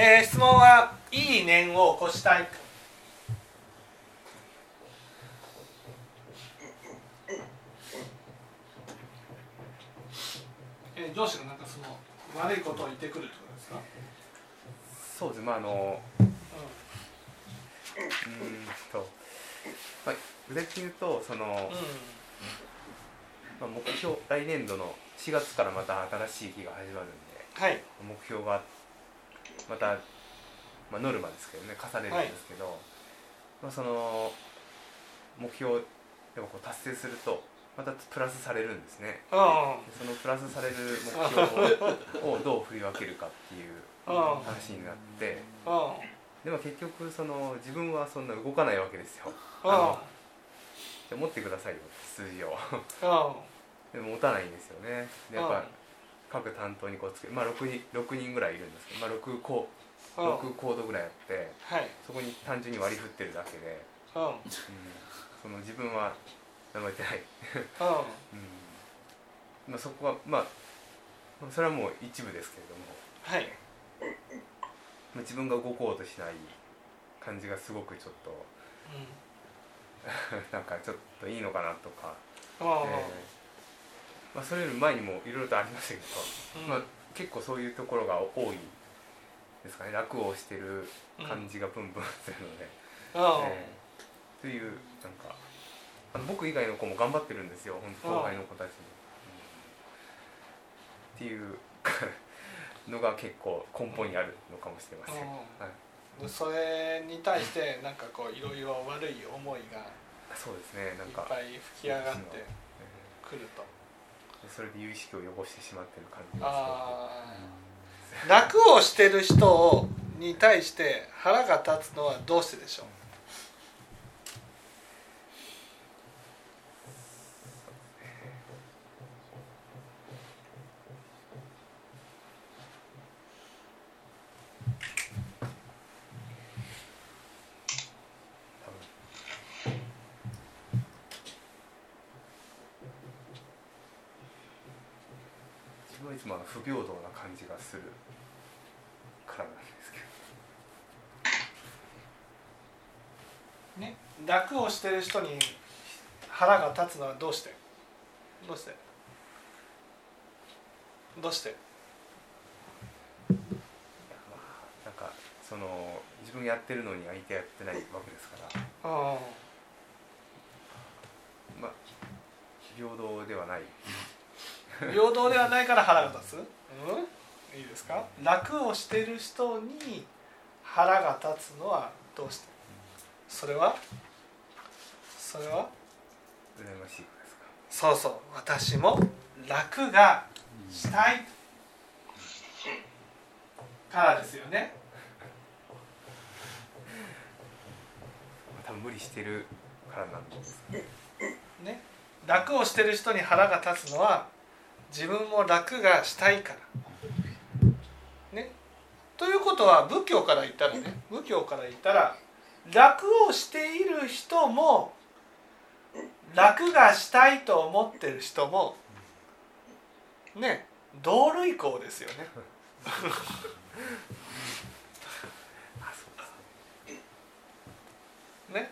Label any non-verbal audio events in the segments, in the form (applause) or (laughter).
えー、質問はいい念を起こしたい。えー、上司がなんかその悪いことを言ってくるってことですか？そうですまああのうん。と、まあ、具体的に言うとその、うん、まあ、目標来年度の4月からまた新しい期が始まるんで、はい、目標がまた、まあ、ノルマですけどね課されるんですけど、はい、まあ、その目標でもこう達成するとまたプラスされるんですね。そのプラスされる目標 (laughs) をどう振り分けるかっていう話になってでも結局その自分はそんな動かないわけですよ。持ってくださいよ数字を。(laughs) でも持たないんですよね。でやっぱ各担当にこうつけまあ 6, 人6人ぐらいいるんですけど、まあ、6, コ6コードぐらいあって、はい、そこに単純に割り振ってるだけで、うん、その自分は名前てない、(laughs) うん。まあ、そこはまあそれはもう一部ですけれども、はい、まあ、自分が動こうとしない感じがすごくちょっと、うん、(laughs) なんかちょっといいのかなとか、えーまあ、それより前にもいろいろとありましたけど、うん、まあ、結構そういうところが多いですかね。楽をしてる感じがプンプンするので、うん。えー、というなんかあの僕以外の子も頑張ってるんですよ。本当後輩の子たちも、うん、っていうのが結構根本にあるのかもしれません、はい、それに対してなんかこういろいろ悪い思いがそうですね。なんか。いっぱい吹き上がってくると、それで有意識を汚してしまってる感じがする楽をしてる人に対して腹が立つのはどうしてでしょう不平等な感じがするからなんですけど。ね、楽をしてる人に腹が立つのはどうして？どうして？どうして？なんかその自分やってるのに相手やってないわけですから。あまあ平等ではない。平等ではないから腹が立つ、うん、いいですか？楽をしてる人に腹が立つのはどうして？それは？それは？羨ましいですか？そうそう私も楽がしたい。からですよね。多分無理してるからなんですね。楽をしてる人に腹が立つのは自分も楽がしたいから。ね。ということは仏教から言ったらね仏教から言ったら楽をしている人も楽がしたいと思ってる人もね同類項ですよね。(laughs) ね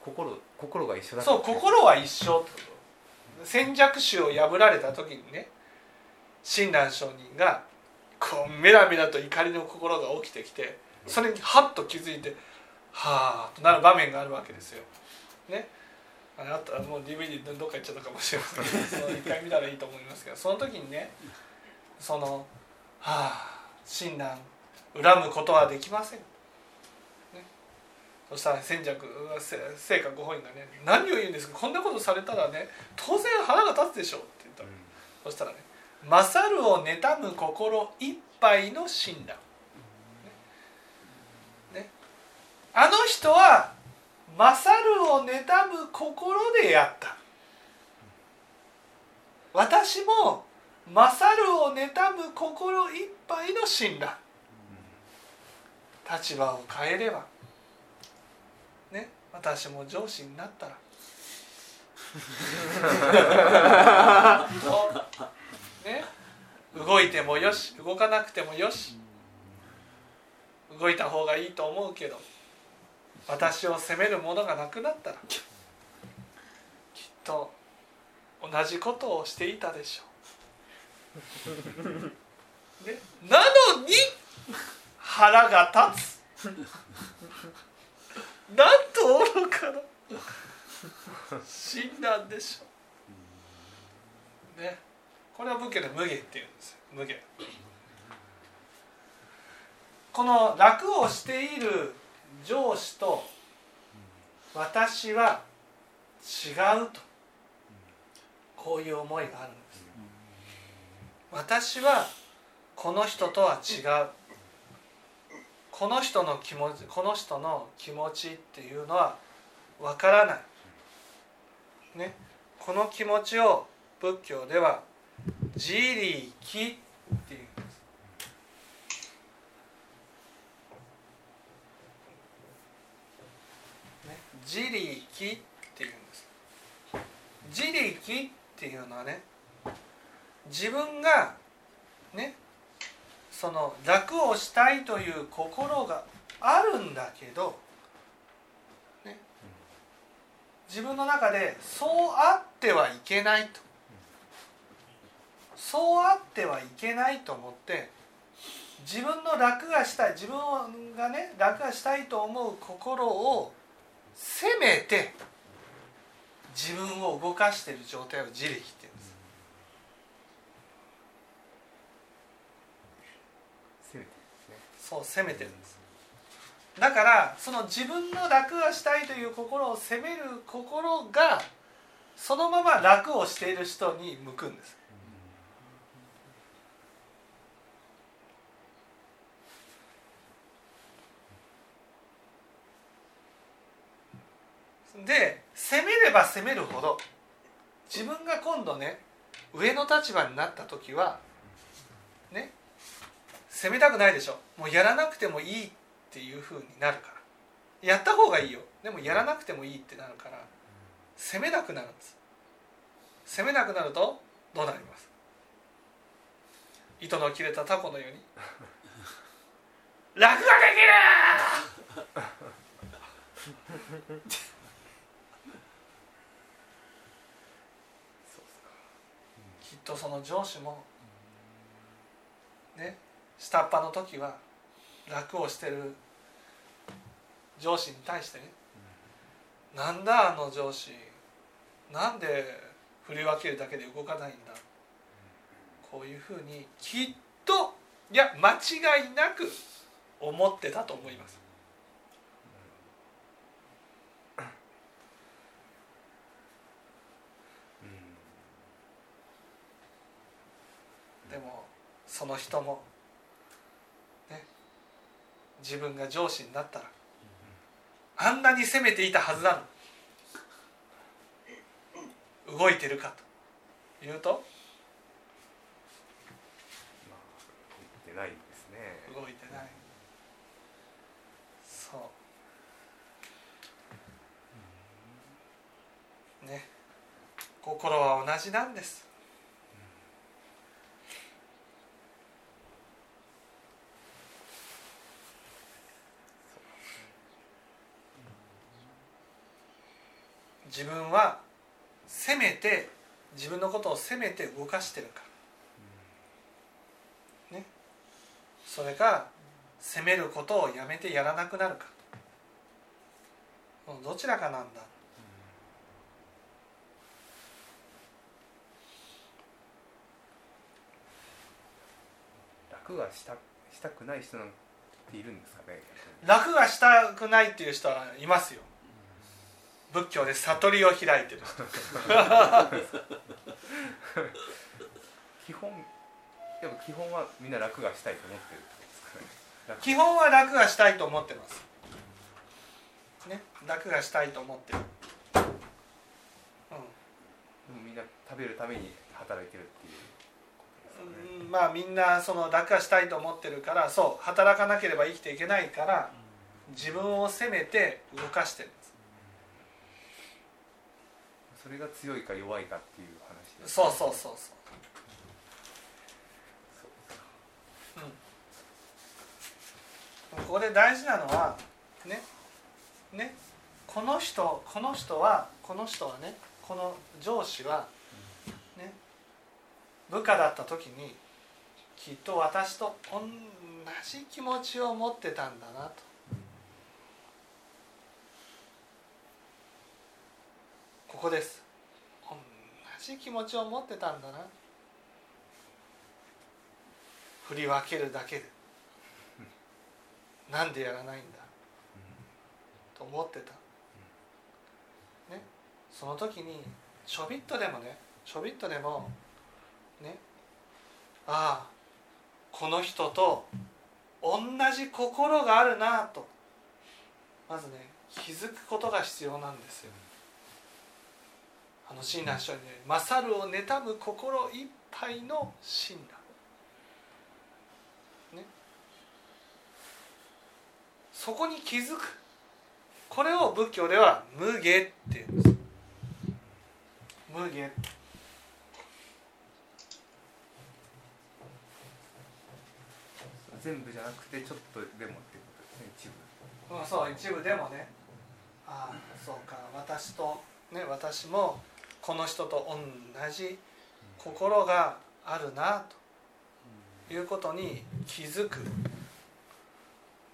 心心が一緒だそう心は一緒戦弱種を破られた時にね親鸞上人がこうメラメラと怒りの心が起きてきてそれにハッと気づいてはあとなる場面があるわけですよ。ね。あなたもう DVD どっか行っちゃったかもしれませんけど一回見たらいいと思いますけどその時にねその「はあ親鸞恨むことはできません」そしたら千尺聖火ご本人がね何を言うんですかこんなことされたらね当然腹が立つでしょうって言ったら、うん、そしたらね「勝るを妬む心いっぱいの親鸞」ね、ね、あの人は勝るを妬む心でやった。私も勝るを妬む心いっぱいの親鸞立場を変えれば。ね私も上司になったら。(laughs) ね動いてもよし動かなくてもよし。動いた方がいいと思うけど。私を責めるものがなくなったらきっと同じことをしていたでしょう。(laughs) ね、なのに腹が立つなんと愚かな死んだんでしょう。ねこれは仏教で無限っていうんですよ無限。この楽をしている上司と私は違うと。こういう思いがあるんです。私はこの人とは違う。この人の気持ちこの人の気持ちっていうのはわからない。ね。この気持ちを仏教では「自力」っていう自力っていうんです。自力っていうのはね自分がねその楽をしたいという心があるんだけど、ね、自分の中でそうあってはいけないと。そうあってはいけないと思って自分の楽がしたい自分がね楽がしたいと思う心をせめて自分を動かしている状態を自力って言うんです。せめてそう責めてるんです。だからその自分の楽がしたいという心を責める心がそのまま楽をしている人に向くんですで攻めれば攻めるほど自分が今度ね上の立場になった時はね攻めたくないでしょ。もうやらなくてもいいっていうふうになるから。やった方がいいよ。でもやらなくてもいいってなるから攻めなくなるんです。攻めなくなるとどうなります？糸の切れたタコのように。楽ができるきっとその上司もね下っ端の時は楽をしてる上司に対してね「なんだあの上司なんで振り分けるだけで動かないんだ」こういうふうにきっといや間違いなく思ってたと思います。でもその人も。ね。自分が上司になったら。あんなに責めていたはずなの動いてるかというと。まあ動いてないですね。動いてない。そう。ね。心は同じなんです自分はせめて自分のことを責めて動かしてるかね。それか責めることをやめてやらなくなるかどちらかなんだ。楽がしたしたくない人なんているんですかね。楽がしたくないっていう人はいますよ仏教で悟りを開いてる。人基本でも基本はみんな楽がしたいと思ってるってことですかね。楽。基本は楽がしたいと思ってます。ね。楽がしたいと思ってる。でもみんな食べるために働いてるっていうね。うんまあみんなその楽がしたいと思ってるからそう働かなければ生きていけないから自分を責めて動かしてるそれが強いか弱いかっていう話で。すそうそうそうそうそう。うん、ここで大事なのはねねこの人この人はこの人はねこの上司はね部下だった時にきっと私と同じ気持ちを持ってたんだなと。ここです。同じ気持ちを持ってたんだな。振り分けるだけで。なんでやらないんだ。と思ってた、ね、その時にちょびっとでもねちょびっとでもね。ああこの人と同じ心があるなと。まずね気づくことが必要なんですよ。あの親鸞書にね「勝るを妬む心いっぱいの親鸞」ね。そこに気づく。これを仏教では「無下」って言うんです。無下。全部じゃなくてちょっとでもってことですね一部。うん、そう一部でもね。ああそうか。私とね私もこの人と同じ心があるなということに気づく、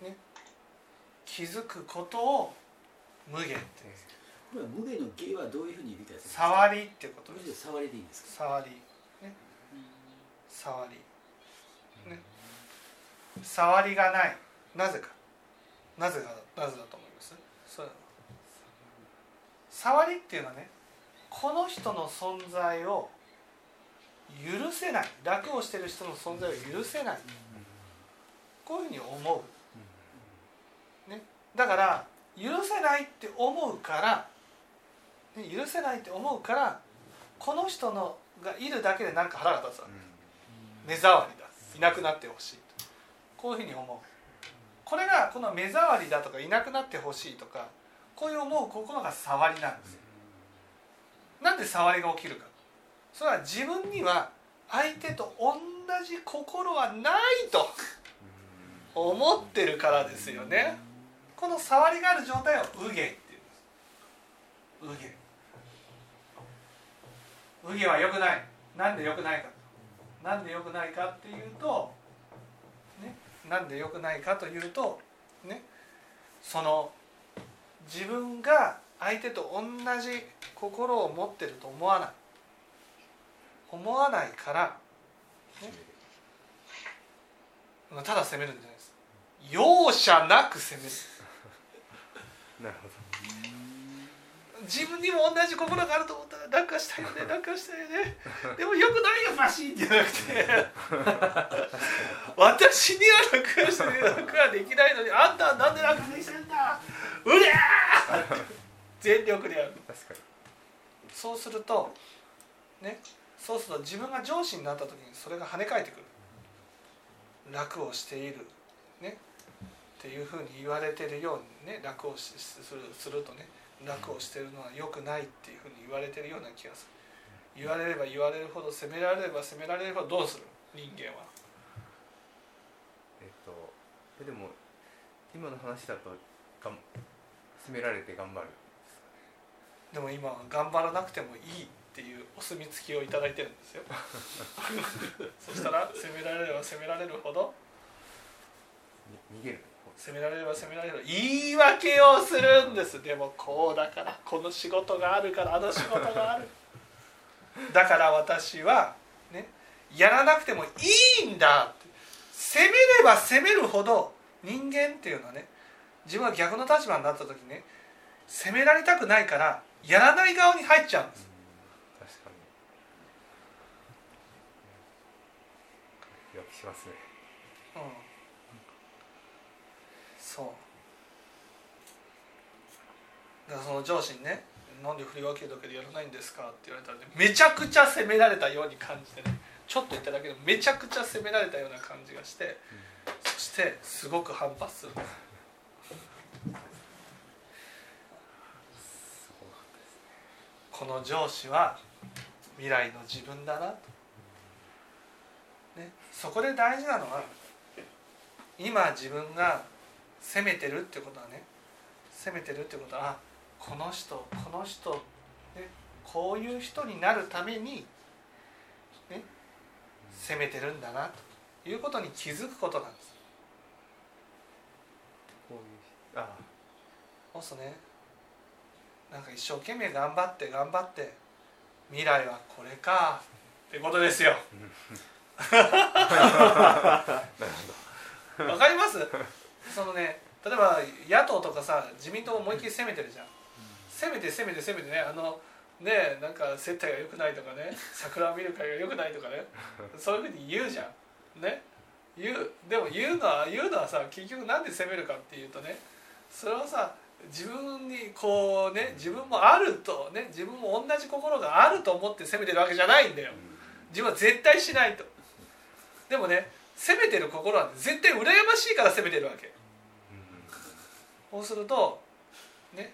ね、気づくことを無下って言うんです。これは無限の芸はどういうふうに理解するんですか？触りってことむです。触りでいいんですか？触り。ね。触り。ね。触りがない。なぜか。なぜがなぜだと思います？そう。触りっていうのはねこの人の存在を許せない。楽をしてる人の存在を許せない。こういうふうに思う、ね、だから許せないって思うから、ね、許せないって思うからこの人のがいるだけでなんか腹が立つわけ。目障りだ。いなくなってほしいと。こういうふうに思う。これがこの目障りだとかいなくなってほしいとかこういう思う心が触りなんですよなんで触りが起きるか。それは自分には相手と同じ心はないと思ってるからですよね。この触りがある状態を右下っていうんです。右下右下は良くない。なんで良くないか。なんで良くないかっていうとねなんで良くないかというとねその自分が相手と同じ心を持ってると思わない。思わないから、ね、ただ責めるんじゃないです。容赦なく責める。(laughs) なるほ自分にも同じ心があると思った。ら楽はしたいよね。(laughs) 楽はしたいよね。でもよくないよマシンじゃなくて。私には楽はして楽はできないのに。あんたはなんで楽にしてんだ。うりゃー全力でやる。ど確かに。そうするとねそうすると自分が上司になった時にそれが跳ね返ってくる。楽をしている。ね。っていうふうに言われてるようにね楽をしするするとね楽をしてるのは良くないっていうふうに言われてるような気がする。言われれば言われるほど責められれば責められればどうする？人間は。えっとえでも今の話だとがん責められて頑張るでも今は頑張らなくてもいいっていうお墨付きをいただいてるんですよ。(laughs) そしたら責められれば責められるほど。に逃げる。責められれば責められる。言い訳をするんです。でもこうだからこの仕事があるからあの仕事がある。だから私はねやらなくてもいいんだって。責めれば責めるほど人間っていうのはね自分が逆の立場になった時ね責められたくないからやらない側に入っちゃう。んです確かに。しますね。うん。そう。だからその上司にね「なんで振り分けるだけでやらないんですか?」って言われたらねめちゃくちゃ責められたように感じてねちょっと言っただけでめちゃくちゃ責められたような感じがしてそしてすごく反発するんですすごかったですこの上司は未来の自分だなと、ね、そこで大事なのは今自分が責めてるってことはね責めてるってことはあこの人この人、ね、こういう人になるために、ね、責めてるんだなということに気づくことなんです。こういうあそうねなんか一生懸命頑張って頑張って未来はこれかってことですよ。わかります？そのね例えば野党とかさ自民党思いっきり攻めてるじゃん。攻めて攻めて攻めてねあのねなんか接待が良くないとかね桜を見る会が良くないとかねそういうふうに言うじゃん。ね？言う。でも言うのは言うのはさ結局なんで攻めるかっていうとねそれはさ自分にこうね自分もあるとね自分も同じ心があると思って攻めてるわけじゃないんだよ。自分は絶対しないと。でもね攻めてる心は絶対羨ましいから攻めてるわけ。そうするとね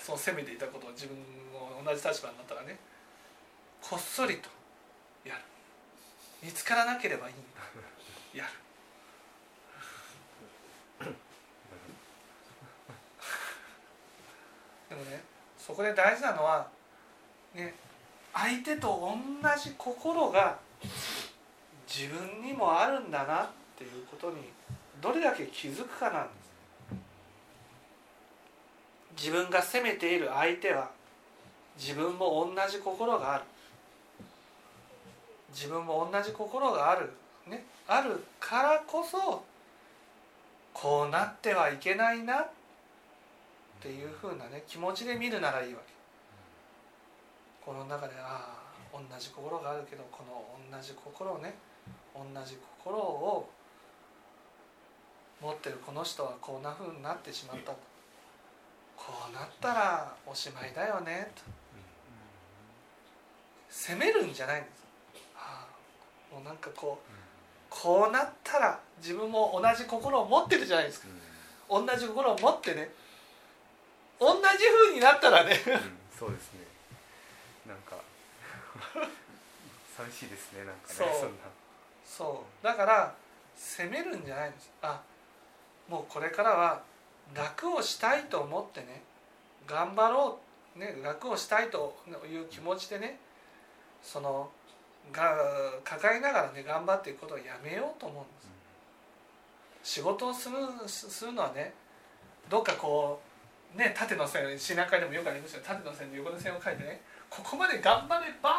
その攻めていたことを自分も同じ立場になったらねこっそりとやる。見つからなければいい。んだやるでもねそこで大事なのはね相手と同じ心が自分にもあるんだなっていうことにどれだけ気づくかなんです。自分が責めている相手は自分も同じ心がある。自分も同じ心がある。ねあるからこそこうなってはいけないなっていうふうなね気持ちで見るならいいわけ。この中でああ同じ心があるけどこの同じ心をね同じ心を持ってるこの人はこんなふうになってしまったと。こうなったらおしまいだよねと。責めるんじゃないんです、はあ、もうなんかこうこうなったら自分も同じ心を持ってるじゃないですか。同じ心を持ってね同じ風になったらね。うんそうですね。なんか寂しいですねなんかねそう。そんなそう。だから責めるんじゃないんです。あもうこれからは楽をしたいと思ってね頑張ろう、ね、楽をしたいという気持ちでねそのが抱えながらね頑張っていくことをやめようと思うんです。仕事をするするのはねどっかこうね縦の線市中でもよくありますよ。縦の線で横の線を書いてね。ここまで頑張れば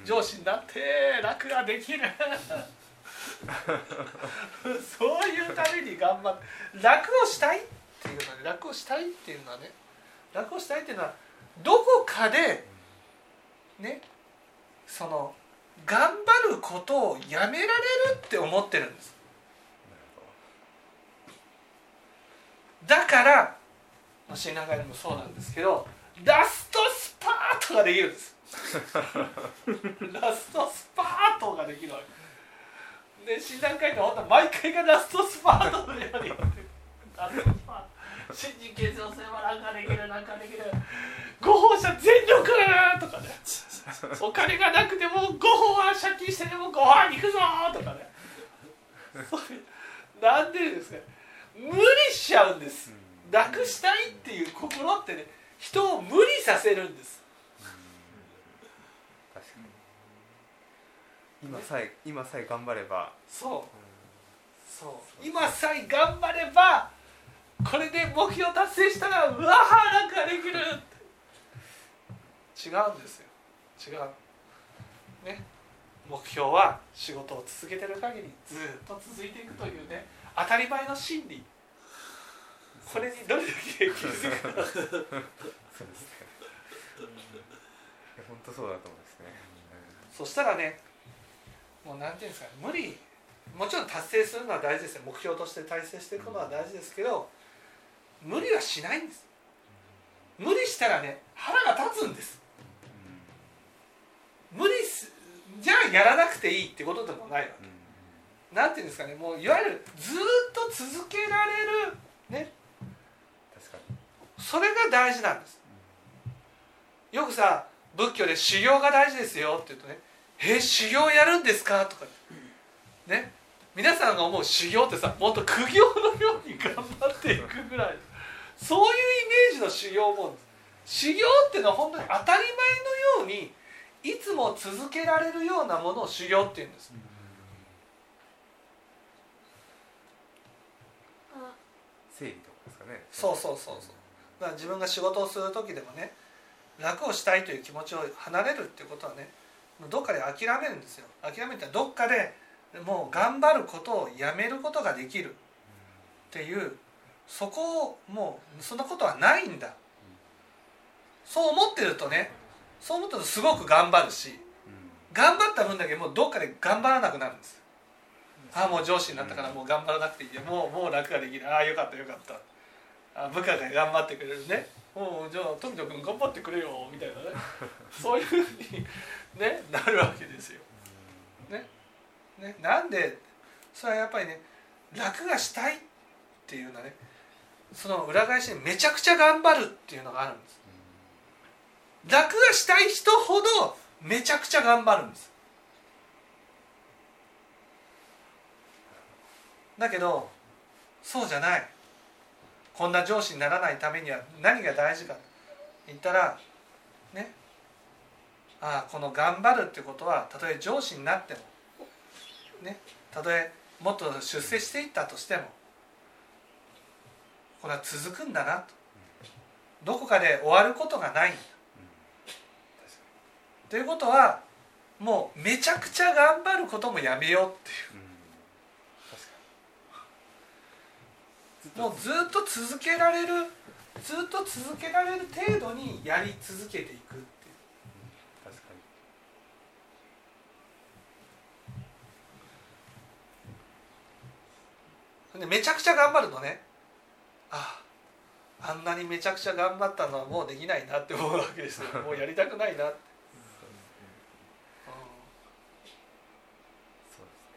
うん。上司になって楽ができる。そういうために頑張って楽をしたいっていうのはね楽をしたいっていうのはね楽をしたいっていうのはどこかでねその頑張ることをやめられるって思ってるんです。だからまあ新中でもそうなんですけどラストスパートができるんです。(laughs) ラストスパートができるで新段階って本当は毎回がラストスパートのように。ラストスパート。新人決勝戦はなんかできるなんかできる。ご奉仕全力とかね。お金がなくてもご飯は借金してでもご飯に行くぞとかね。そういうなんでですか無理しちゃうんです楽したいっていう心ってね人を無理させるんです。確かに。今さえ今さえ頑張れば、そう。そう。今さえ頑張ればこれで目標達成したらうわーなんかできる違うんですよ。違う。ね。目標は仕事を続けてる限りずっと続いていくというね当たり前の真理これにどれだけ気づくか。そうですね。本当そうだと思うんですね、そしたらねもうなんていうんですか無理。もちろん達成するのは大事です。よ目標として達成していくのは大事ですけど無理はしないんです。無理したらね腹が立つんです。無理すじゃあやらなくていいってことでもないわうんうん。けなんていうんですかね。もういわゆるずーっと続けられるねそれが大事なんです。よくさ仏教で修行が大事ですよって言うとね「え修行やるんですか?」とか。ね。皆さんが思う修行ってさもっと苦行のように頑張っていくぐらい。そういうイメージの修行も修行っていうのは本当に当たり前のようにいつも続けられるようなものを修行っていうんです。整理とかですかね。そうそうそうそうだから自分が仕事をする時でもね楽をしたいという気持ちを離れるっていうことはねどっかで諦めるんですよ。諦めてどっかでもう頑張ることをやめることができるっていうそこをもうそんなことはないんだ。そう思ってるとねそう思ってるとすごく頑張るし頑張った分だけもうどっかで頑張らなくなるんです。ああもう上司になったからもう頑張らなくていい。もうもう楽ができる。ああよかったよかった。あ部下が頑張ってくれるねもうじゃあ富田君頑張ってくれよみたいなね (laughs) そういうふうに、ね、なるわけですよ。ねね、なんでそれはやっぱりね楽がしたいっていうのはねその裏返しにめちゃくちゃ頑張るっていうのがあるんです。楽がしたい人ほどめちゃくちゃ頑張るんです。だけどそうじゃないこんな上司にならないためには何が大事か。と言ったらね。ああこの頑張るってことはたとえ上司になってもね。たとえもっと出世していったとしてもこれは続くんだなと。どこかで終わることがないんだ。ということはもうめちゃくちゃ頑張ることもやめようっていう。もうずっと続けられるずっと続けられる程度にやり続けていくっていう。確かでめちゃくちゃ頑張るとね。あああんなにめちゃくちゃ頑張ったのはもうできないなって思うわけですよ。もうやりたくないなって、そうですね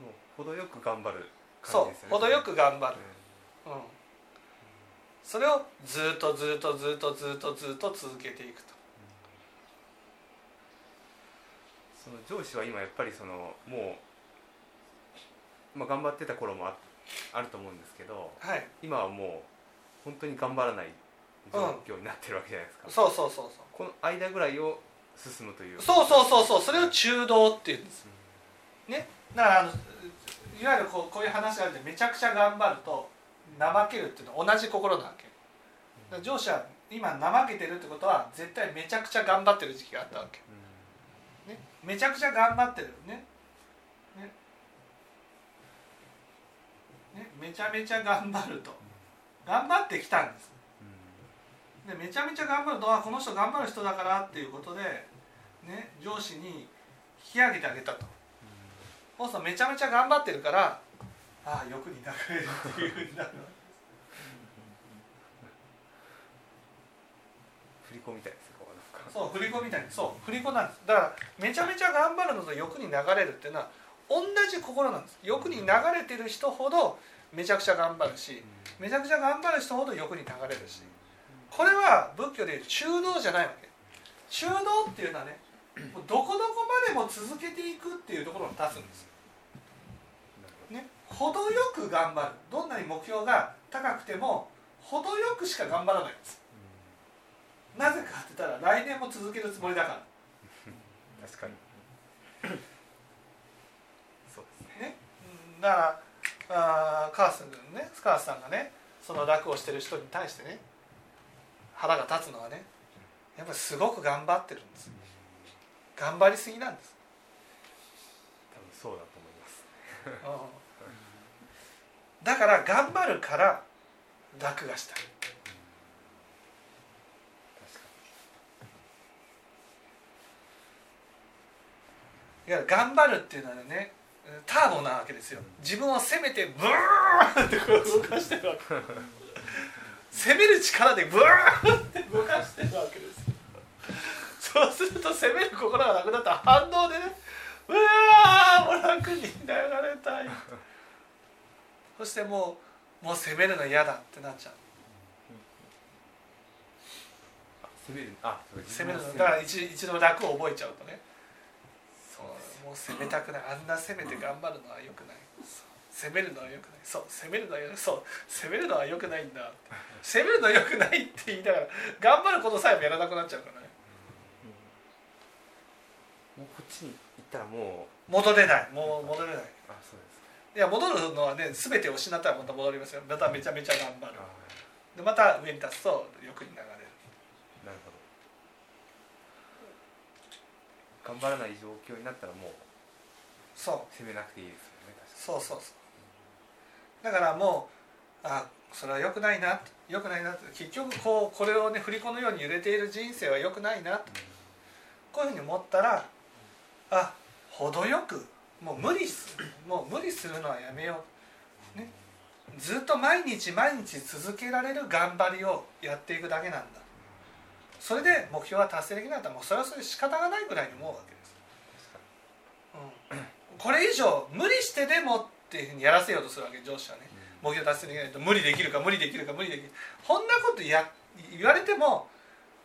もう程よく頑張るそう感じですよね。程よく頑張る。う、うん、それをずっとずっとずっとずっとずっと続けていくと。その上司は今やっぱりそのもう、まあ、頑張ってた頃もああると思うんですけどはい。今はもう本当に頑張らない状況になってるわけじゃないですか、そうそうそうそこの間ぐらいを進むという。うそうそうそうそう。それを中道っていうんです。ね。だからあのいわゆるこうこういう話があるんでめちゃくちゃ頑張ると怠けるっていうのは同じ心なわけ。上司は今怠けてるってことは絶対めちゃくちゃ頑張ってる時期があったわけ、ね、めちゃくちゃ頑張ってるね。ね。ね。めちゃめちゃ頑張ると。頑張ってきたんです。でめちゃめちゃ頑張るとあこの人頑張る人だからっていうことで、ね、上司に引き上げてあげたとそうするとめちゃめちゃ頑張ってるからああ欲に流れるっていうふうになる振り子みたいですそう振り子みたいに。そう振り子なんです。だからめちゃめちゃ頑張るのと欲に流れるっていうのは同じ心なんです。欲に流れてる人ほどめちゃくちゃ頑張るしめちゃくちゃ頑張る人ほど欲に流れるし。これは仏教でいう中道じゃないわけ。中道っていうのはねどこどこまでも続けていくっていうところに立つんですね程よく頑張る。どんなに目標が高くても程よくしか頑張らないんです。なぜかって言ったら来年も続けるつもりだから。(laughs) 確かに。そうですね。だからあーカース君ねスカースさんがねその楽をしてる人に対してね腹が立つのはねやっぱりすごく頑張ってるんです頑張りすぎなんです、多分そうだと思います。うん。だから頑張るから楽がしたい。いや頑張るっていうのはねターボなわけですよ。自分を攻めてブーンって動かしてるわけ。(laughs) 攻める力でブーンって動かしてるわけです。よそうすると攻める心がなくなった。ら反動でね。うわーもう楽に流れたい。そしてもうもう攻めるの嫌だってなっちゃう。あ攻める。あそう攻めるの。だから一一度楽を覚えちゃうとね。もう攻めたくない。あんな攻めて頑張るのはよくない。そう。攻めるのはよくない。そう攻めるのはよそう攻めるのはよくないんだ攻めるのはよくないって言いながら頑張ることさえもやらなくなっちゃうからねもうこっちに行ったらも戻れない。もう戻れない。うあそうですいや戻るのはね全てを失ったらまた戻りますよ。まためちゃめちゃ頑張る。あでまた上に立つと欲に流れる。ーなるほど。頑張らない状況になったらもうそう。攻めなくていいですよねそうそうそう。だからもうあそれは良くないな良くないな結局こうこれをね振り子のように揺れている人生は良くないなこういうふうに思ったらあ程よくもう無理すもう無理するのはやめよう、ね、ずっと毎日毎日続けられる頑張りをやっていくだけなんだ。それで目標は達成できないんだったらもうそれはそれで仕方がないぐらいに思うわけです。うん。これ以上無理してでもっていうふうにやらせようとするわけ上司はね。目標達成できないと無理できるか無理できるか無理できるこんなことや言われても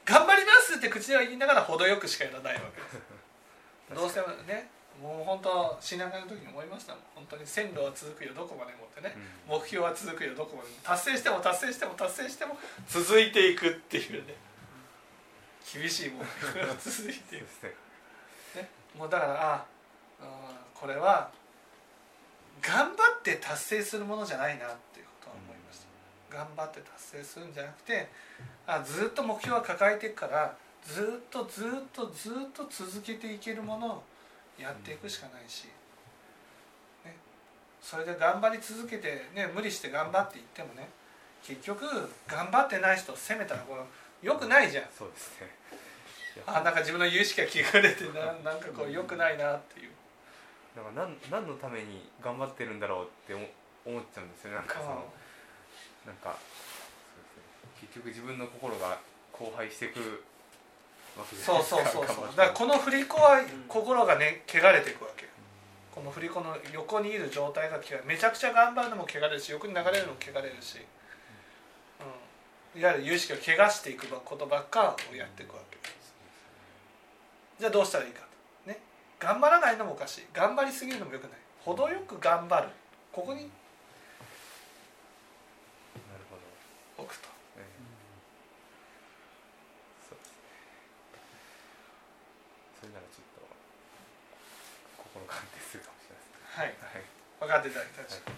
頑張りますって口では言いながら程よくしかやらないわけですどうしてもねもう本当新年会の時に思いましたもん。本当に線路は続くよどこまでもってね。うん。目標は続くよどこまでも。達成しても達成しても達成しても続いていくっていうね。厳しい目標が (laughs) 続いていく。ね。ね、もうだからああこれは頑張って達成するものじゃないなっていうことは思いました、頑張って達成するんじゃなくてあずっと目標は抱えていくからずっとずっとずっと続けていけるものをやっていくしかないし、ね、それで頑張り続けて、ね、無理して頑張っていってもね結局頑張ってない人を責めたらこれよくないじゃん。そうですね。あなんか自分の有意識が聞かれてな (laughs) なんかこう良くないなっていう。なんか何何のために頑張ってるんだろうって思思っちゃうんですよね。なんかそのなんかそうですね。結局自分の心が荒廃していくわけじゃなそいうですかそうそうそう頑張って。だからこの振り子は心がね汚れていくわけよ。この振り子の横にいる状態がめちゃくちゃ頑張るのも汚れるし横に流れるのも汚れるし、うん、いわゆる有意識を汚していくことばっかをやっていくわけじゃあどうしたらいいかと。ね。頑張らないのもおかしい。頑張りすぎるのもよくない。程よく頑張る。ここになるほど、置くとええそうですねそれならちょっと心が安定するかもしれないですはいねはい分かっていただいたでしょうか